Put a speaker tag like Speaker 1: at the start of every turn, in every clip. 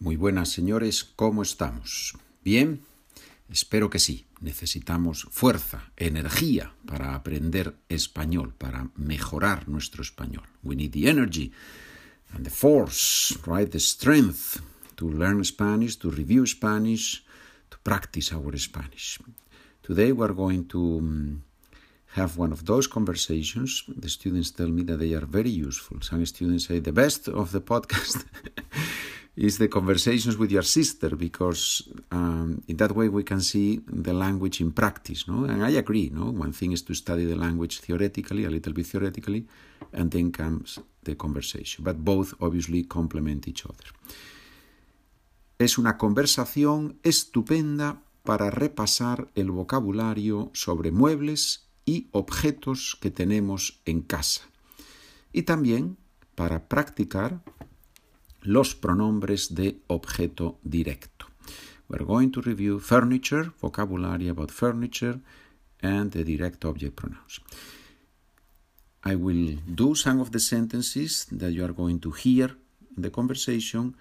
Speaker 1: Muy buenas, señores, ¿cómo estamos? ¿Bien? Espero que sí. Necesitamos fuerza, energía para aprender español, para mejorar nuestro español. We need the energy and the force, right? The strength to learn Spanish, to review Spanish, to practice our Spanish. Today we are going to um, have one of those conversations. The students tell me that they are very useful. Some students say the best of the podcast is the conversations with your sister because um, in that way we can see the language in practice. No? And I agree. No? One thing is to study the language theoretically, a little bit theoretically, and then comes the conversation. But both obviously complement each other. Es una conversación estupenda para repasar el vocabulario sobre muebles y objetos que tenemos en casa. Y también para practicar los pronombres de objeto directo. We're going to review furniture, vocabulary about furniture, and the direct object pronouns. I will do some of the sentences that you are going to hear in the conversation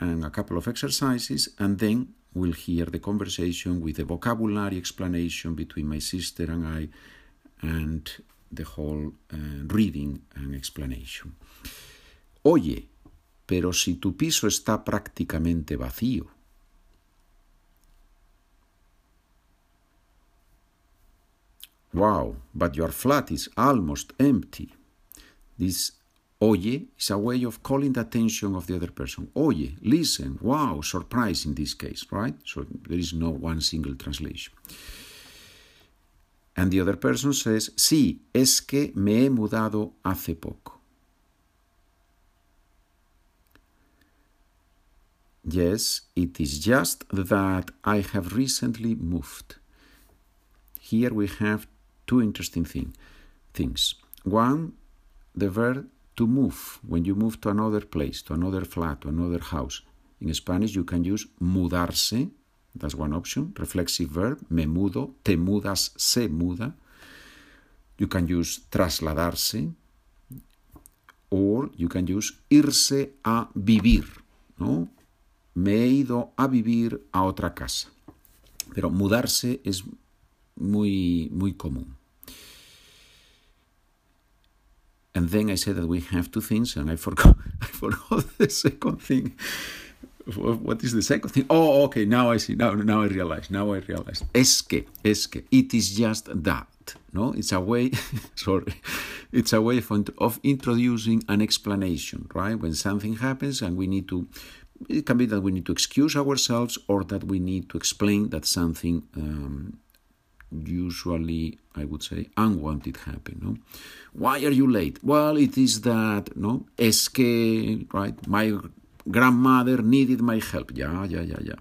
Speaker 1: and a couple of exercises, and then we'll hear the conversation with the vocabulary explanation between my sister and I, and the whole uh, reading and explanation. Oye, pero si tu piso está prácticamente vacío. Wow, but your flat is almost empty. This oye is a way of calling the attention of the other person. Oye, listen, wow, surprise in this case, right? So there is no one single translation. And the other person says, sí, es que me he mudado hace poco. Yes, it is just that I have recently moved. Here we have two interesting thing, things. One, the verb to move, when you move to another place, to another flat, to another house. In Spanish, you can use mudarse, that's one option, reflexive verb, me mudo, te mudas, se muda. You can use trasladarse, or you can use irse a vivir, ¿no? Me he ido a vivir a otra casa. Pero mudarse es muy, muy común. And then I said that we have two things, and I forgot, I forgot the second thing. What is the second thing? Oh, okay, now I see. Now, now I realize. Now I realize. Es que, es que. It is just that. No, it's a way. sorry, it's a way of, of introducing an explanation, right? When something happens and we need to it can be that we need to excuse ourselves or that we need to explain that something um, usually I would say unwanted happened. No? Why are you late? Well, it is that no es que right my grandmother needed my help. Ya, ya, ya, ya.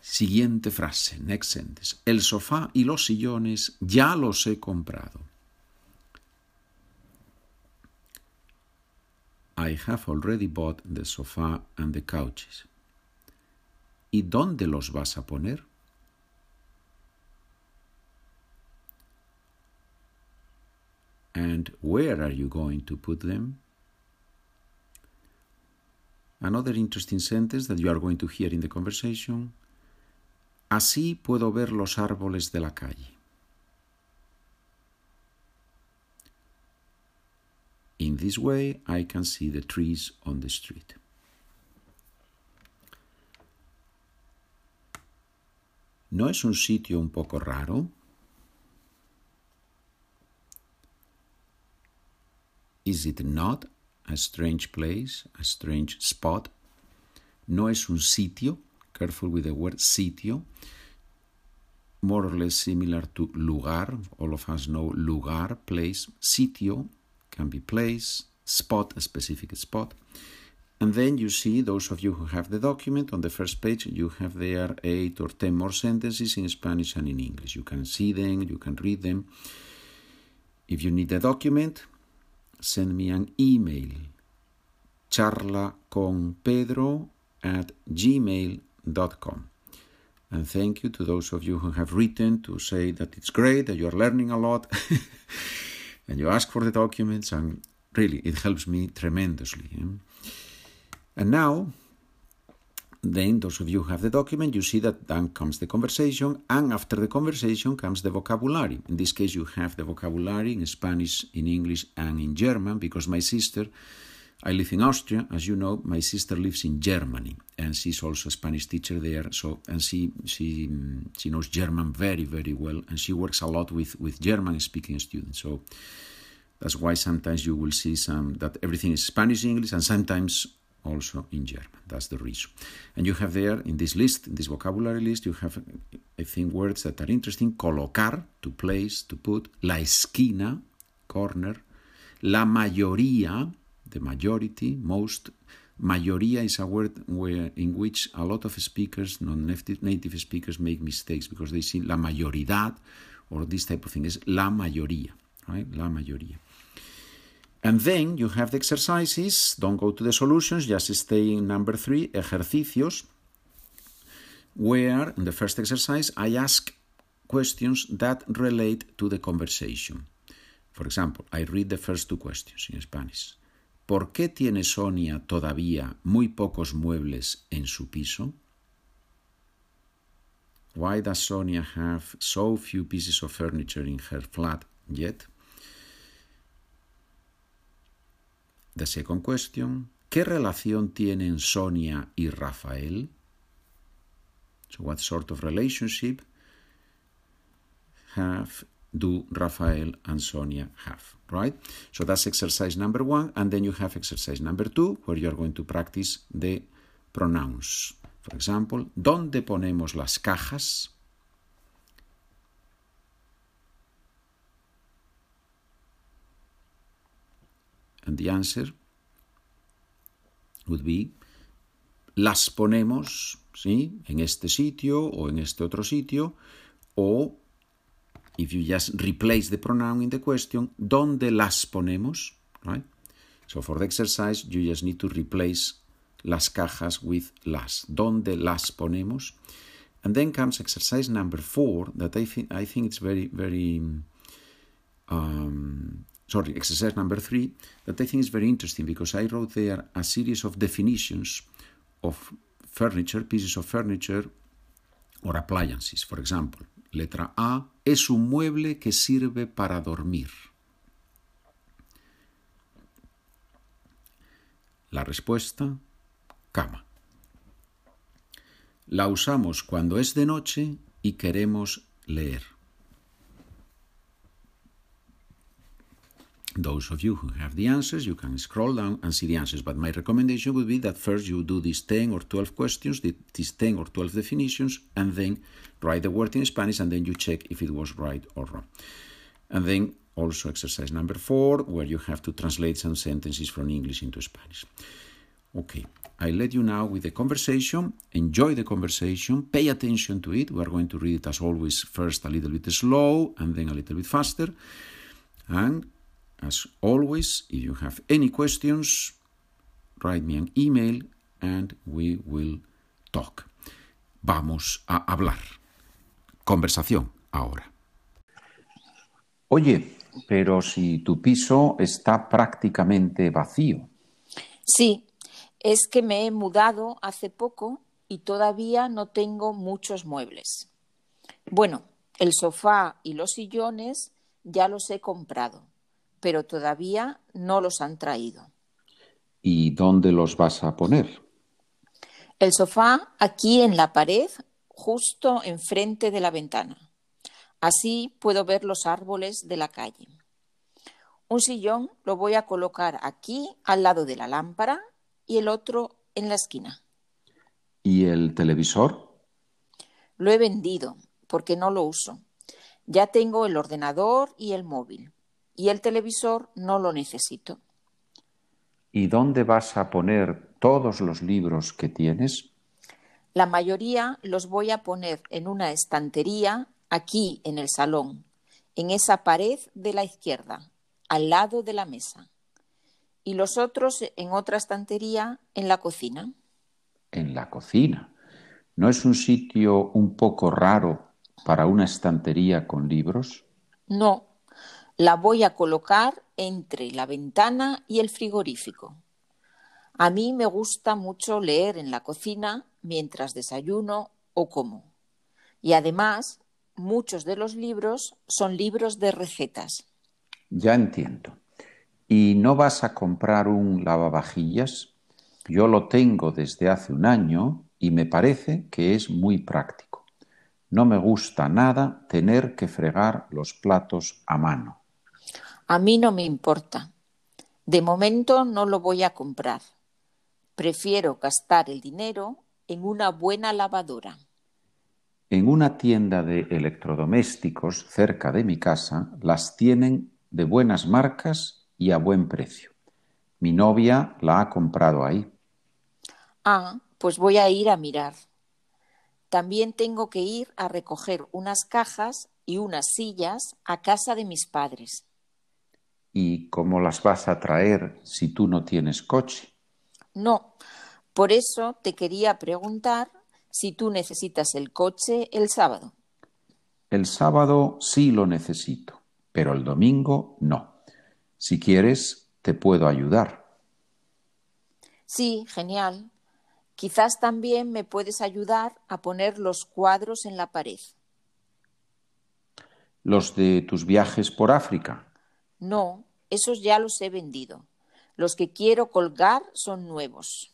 Speaker 1: Siguiente frase, next sentence. El sofá y los sillones ya los he comprado. I have already bought the sofa and the couches. ¿Y dónde los vas a poner? And where are you going to put them? Another interesting sentence that you are going to hear in the conversation. Así puedo ver los árboles de la calle. In this way, I can see the trees on the street. ¿No es un sitio un poco raro? Is it not a strange place, a strange spot? No es un sitio, careful with the word sitio, more or less similar to lugar. All of us know lugar, place. Sitio can be place, spot, a specific spot. And then you see, those of you who have the document, on the first page, you have there eight or ten more sentences in Spanish and in English. You can see them, you can read them. If you need the document, send me an email charlaconpedro at gmail.com. And thank you to those of you who have written to say that it's great, that you're learning a lot, and you ask for the documents, and really, it helps me tremendously. Eh? And now, then those of you who have the document, you see that then comes the conversation, and after the conversation comes the vocabulary. In this case, you have the vocabulary in Spanish, in English, and in German, because my sister, I live in Austria, as you know, my sister lives in Germany, and she's also a Spanish teacher there. So, and she she she knows German very very well, and she works a lot with with German speaking students. So that's why sometimes you will see some that everything is Spanish, English, and sometimes also in German. That's the reason. And you have there in this list, in this vocabulary list, you have, I think, words that are interesting. Colocar, to place, to put. La esquina, corner. La mayoría, the majority, most. Mayoría is a word where, in which a lot of speakers, non-native speakers, make mistakes because they see la mayoridad or this type of thing is la mayoría, right? La mayoría. And then you have the exercises. Don't go to the solutions, just stay in number three, ejercicios, where in the first exercise I ask questions that relate to the conversation. For example, I read the first two questions in Spanish. ¿Por qué tiene Sonia todavía muy pocos muebles en su piso? Why does Sonia have so few pieces of furniture in her flat yet? The second question, ¿qué relación tienen Sonia y Rafael? So what sort of relationship have do Rafael and Sonia have, right? So that's exercise number one, and then you have exercise number two, where you are going to practice the pronouns. For example, ¿dónde ponemos las cajas? And the answer would be las ponemos, ¿sí? En este sitio o en este otro sitio o if you just replace the pronoun in the question, ¿dónde las ponemos? Right? So for the exercise, you just need to replace las cajas with las. ¿Dónde las ponemos? And then comes exercise number four that I think I think it's very very um, sorry, exercise number three, that I think is very interesting because I wrote there a series of definitions of furniture, pieces of furniture or appliances. For example, letra A es un mueble que sirve para dormir. La respuesta, cama. La usamos cuando es de noche y queremos leer. Those of you who have the answers, you can scroll down and see the answers. But my recommendation would be that first you do these 10 or 12 questions, these 10 or 12 definitions, and then write the word in Spanish, and then you check if it was right or wrong. And then also exercise number four, where you have to translate some sentences from English into Spanish. Okay, I let you now with the conversation. Enjoy the conversation. Pay attention to it. We are going to read it as always, first a little bit slow and then a little bit faster. And As always, if you have any questions, write me an email and we will talk. Vamos a hablar. Conversación ahora. Oye, pero si tu piso está prácticamente vacío.
Speaker 2: Sí, es que me he mudado hace poco y todavía no tengo muchos muebles. Bueno, el sofá y los sillones ya los he comprado pero todavía no los han traído.
Speaker 1: ¿Y dónde los vas a poner?
Speaker 2: El sofá aquí en la pared, justo enfrente de la ventana. Así puedo ver los árboles de la calle. Un sillón lo voy a colocar aquí al lado de la lámpara y el otro en la esquina.
Speaker 1: ¿Y el televisor?
Speaker 2: Lo he vendido porque no lo uso. Ya tengo el ordenador y el móvil y el televisor no lo necesito.
Speaker 1: ¿Y dónde vas a poner todos los libros que tienes?
Speaker 2: La mayoría los voy a poner en una estantería aquí en el salón, en esa pared de la izquierda, al lado de la mesa. Y los otros en otra estantería en la cocina.
Speaker 1: En la cocina. ¿No es un sitio un poco raro para una estantería con libros?
Speaker 2: No, la voy a colocar entre la ventana y el frigorífico. A mí me gusta mucho leer en la cocina mientras desayuno o como. Y además, muchos de los libros son libros de recetas.
Speaker 1: Ya entiendo. ¿Y no vas a comprar un lavavajillas? Yo lo tengo desde hace un año y me parece que es muy práctico. No me gusta nada tener que fregar los platos a mano.
Speaker 2: A mí no me importa. De momento no lo voy a comprar. Prefiero gastar el dinero en una buena lavadora.
Speaker 1: En una tienda de electrodomésticos cerca de mi casa las tienen de buenas marcas y a buen precio. Mi novia la ha comprado ahí.
Speaker 2: Ah, pues voy a ir a mirar. También tengo que ir a recoger unas cajas y unas sillas a casa de mis padres.
Speaker 1: ¿Y cómo las vas a traer si tú no tienes coche?
Speaker 2: No, por eso te quería preguntar si tú necesitas el coche el sábado.
Speaker 1: El sábado sí lo necesito, pero el domingo no. Si quieres, te puedo ayudar.
Speaker 2: Sí, genial. Quizás también me puedes ayudar a poner los cuadros en la pared.
Speaker 1: ¿Los de tus viajes por África?
Speaker 2: No, esos ya los he vendido. Los que quiero colgar son nuevos.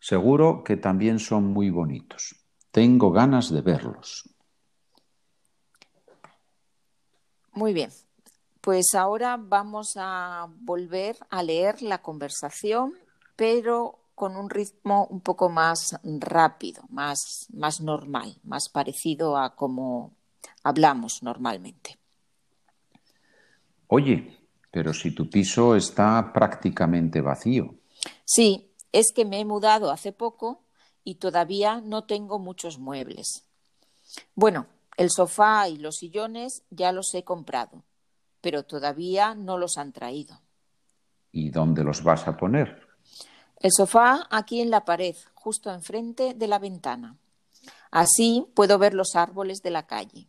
Speaker 1: Seguro que también son muy bonitos. Tengo ganas de verlos.
Speaker 2: Muy bien. Pues ahora vamos a volver a leer la conversación, pero con un ritmo un poco más rápido, más, más normal, más parecido a como hablamos normalmente.
Speaker 1: Oye, pero si tu piso está prácticamente vacío.
Speaker 2: Sí, es que me he mudado hace poco y todavía no tengo muchos muebles. Bueno, el sofá y los sillones ya los he comprado, pero todavía no los han traído.
Speaker 1: ¿Y dónde los vas a poner?
Speaker 2: El sofá aquí en la pared, justo enfrente de la ventana. Así puedo ver los árboles de la calle.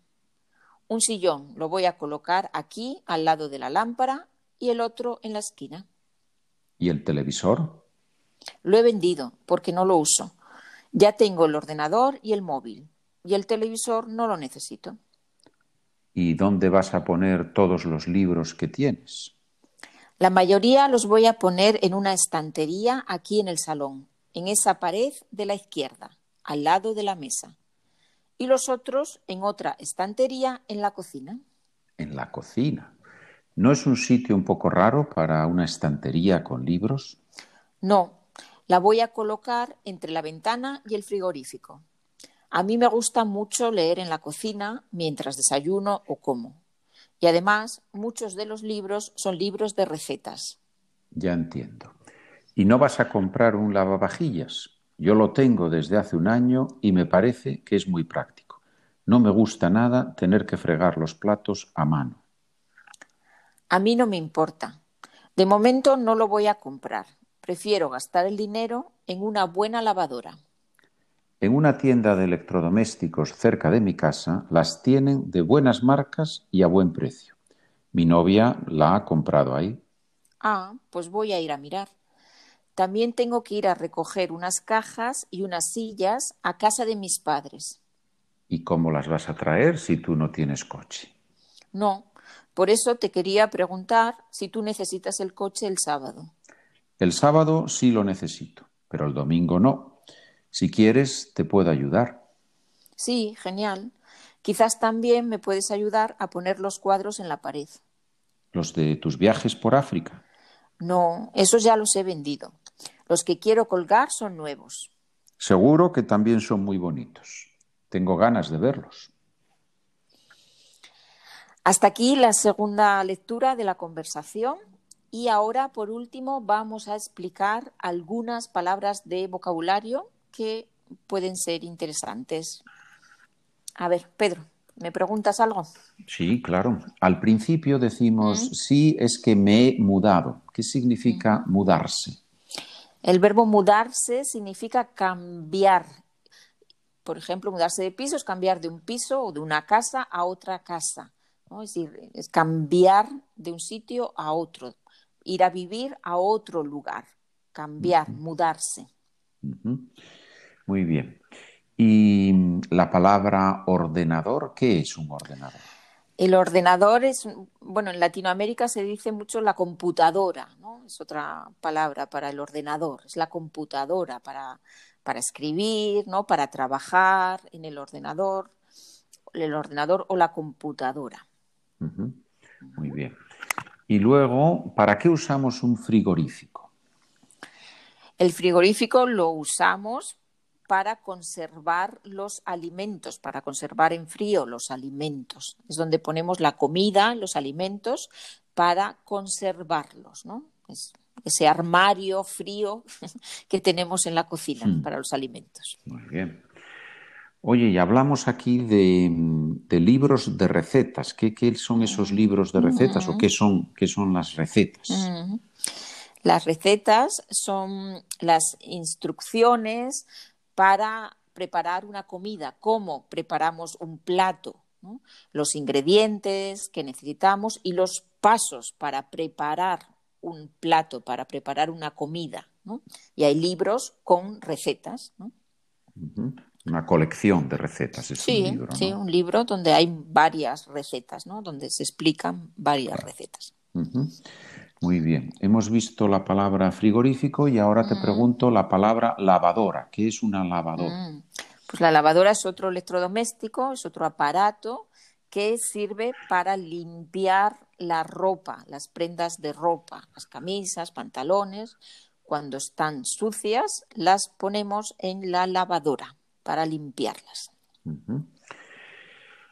Speaker 2: Un sillón lo voy a colocar aquí al lado de la lámpara y el otro en la esquina.
Speaker 1: ¿Y el televisor?
Speaker 2: Lo he vendido porque no lo uso. Ya tengo el ordenador y el móvil y el televisor no lo necesito.
Speaker 1: ¿Y dónde vas a poner todos los libros que tienes?
Speaker 2: La mayoría los voy a poner en una estantería aquí en el salón, en esa pared de la izquierda, al lado de la mesa. Y los otros en otra estantería en la cocina.
Speaker 1: En la cocina. ¿No es un sitio un poco raro para una estantería con libros?
Speaker 2: No, la voy a colocar entre la ventana y el frigorífico. A mí me gusta mucho leer en la cocina mientras desayuno o como. Y además, muchos de los libros son libros de recetas.
Speaker 1: Ya entiendo. ¿Y no vas a comprar un lavavajillas? Yo lo tengo desde hace un año y me parece que es muy práctico. No me gusta nada tener que fregar los platos a mano.
Speaker 2: A mí no me importa. De momento no lo voy a comprar. Prefiero gastar el dinero en una buena lavadora.
Speaker 1: En una tienda de electrodomésticos cerca de mi casa las tienen de buenas marcas y a buen precio. Mi novia la ha comprado ahí.
Speaker 2: Ah, pues voy a ir a mirar. También tengo que ir a recoger unas cajas y unas sillas a casa de mis padres.
Speaker 1: ¿Y cómo las vas a traer si tú no tienes coche?
Speaker 2: No, por eso te quería preguntar si tú necesitas el coche el sábado.
Speaker 1: El sábado sí lo necesito, pero el domingo no. Si quieres, te puedo ayudar.
Speaker 2: Sí, genial. Quizás también me puedes ayudar a poner los cuadros en la pared.
Speaker 1: ¿Los de tus viajes por África?
Speaker 2: No, esos ya los he vendido. Los que quiero colgar son nuevos.
Speaker 1: Seguro que también son muy bonitos. Tengo ganas de verlos.
Speaker 2: Hasta aquí la segunda lectura de la conversación y ahora, por último, vamos a explicar algunas palabras de vocabulario que pueden ser interesantes. A ver, Pedro, ¿me preguntas algo?
Speaker 1: Sí, claro. Al principio decimos, sí, es que me he mudado. ¿Qué significa mudarse?
Speaker 2: El verbo mudarse significa cambiar. Por ejemplo, mudarse de piso es cambiar de un piso o de una casa a otra casa. Es decir, es cambiar de un sitio a otro, ir a vivir a otro lugar, cambiar, mudarse.
Speaker 1: Muy bien. ¿Y la palabra ordenador? ¿Qué es un ordenador?
Speaker 2: El ordenador es, bueno, en Latinoamérica se dice mucho la computadora, ¿no? Es otra palabra para el ordenador, es la computadora para, para escribir, ¿no? Para trabajar en el ordenador, el ordenador o la computadora.
Speaker 1: Muy bien. Y luego, ¿para qué usamos un frigorífico?
Speaker 2: El frigorífico lo usamos para conservar los alimentos, para conservar en frío los alimentos. Es donde ponemos la comida, los alimentos, para conservarlos, ¿no? Es ese armario frío que tenemos en la cocina hmm. para los alimentos.
Speaker 1: Muy bien. Oye, y hablamos aquí de, libros de recetas. ¿Qué, son esos libros de recetas o qué son, qué son las recetas?
Speaker 2: Las recetas son las instrucciones para preparar una comida, cómo preparamos un plato, los ingredientes que necesitamos y los pasos para preparar un plato, para preparar una comida. Y hay libros con recetas.
Speaker 1: Una colección de recetas. Es
Speaker 2: sí,
Speaker 1: un libro,
Speaker 2: sí, un libro donde hay varias recetas, ¿no? donde se explican varias recetas.
Speaker 1: Muy bien. Hemos visto la palabra frigorífico y ahora te mm. pregunto la palabra lavadora. ¿Qué es una lavadora? Mm.
Speaker 2: Pues la lavadora es otro electrodoméstico, es otro aparato que sirve para limpiar la ropa, las prendas de ropa, las camisas, pantalones. Cuando están sucias, las ponemos en la lavadora para limpiarlas.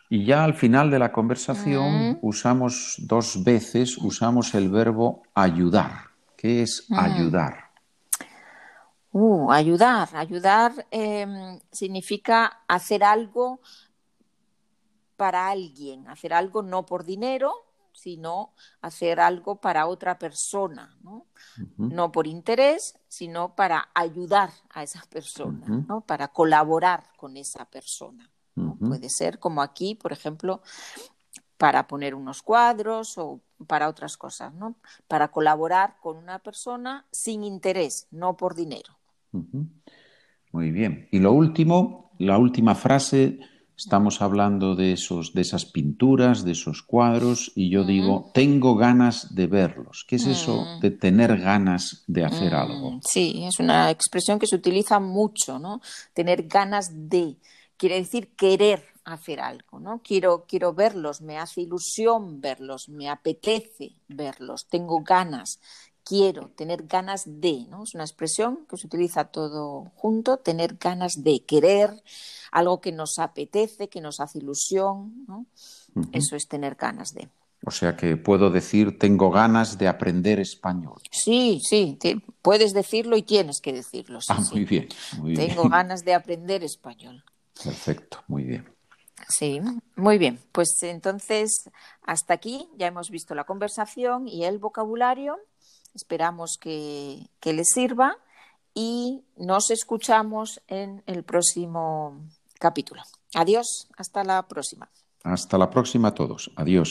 Speaker 1: Y ya al final de la conversación mm. usamos dos veces, usamos el verbo ayudar. ¿Qué es mm. ayudar?
Speaker 2: Uh, ayudar. Ayudar em, significa hacer algo para alguien, hacer algo no por dinero, sino hacer algo para otra persona, ¿no? no por interés, sino para ayudar a esa persona, ¿no? para colaborar con esa persona. Puede ser como aquí, por ejemplo, para poner unos cuadros o para otras cosas, ¿no? Para colaborar con una persona sin interés, no por dinero.
Speaker 1: Muy bien. Y lo último, la última frase, estamos hablando de esos, de esas pinturas, de esos cuadros, y yo digo, tengo ganas de verlos. ¿Qué es eso mm. de tener ganas de hacer mm, algo?
Speaker 2: Sí, es una expresión que se utiliza mucho, ¿no? Tener ganas de quiere decir querer hacer algo, ¿no? Quiero, quiero verlos, me hace ilusión verlos, me apetece verlos, tengo ganas, quiero, tener ganas de, ¿no? Es una expresión que se utiliza todo junto, tener ganas de querer, algo que nos apetece, que nos hace ilusión, ¿no? Eso es tener ganas de.
Speaker 1: O sea que puedo decir, tengo ganas de aprender español.
Speaker 2: Sí, sí, puedes decirlo y tienes que decirlo.
Speaker 1: ah, muy bien.
Speaker 2: tengo ganas de aprender español.
Speaker 1: Perfecto, muy bien.
Speaker 2: Sí, muy bien. Pues entonces, hasta aquí ya hemos visto la conversación y el vocabulario. Esperamos que, que les sirva y nos escuchamos en el próximo capítulo. Adiós, hasta la próxima.
Speaker 1: Hasta la próxima a todos. Adiós.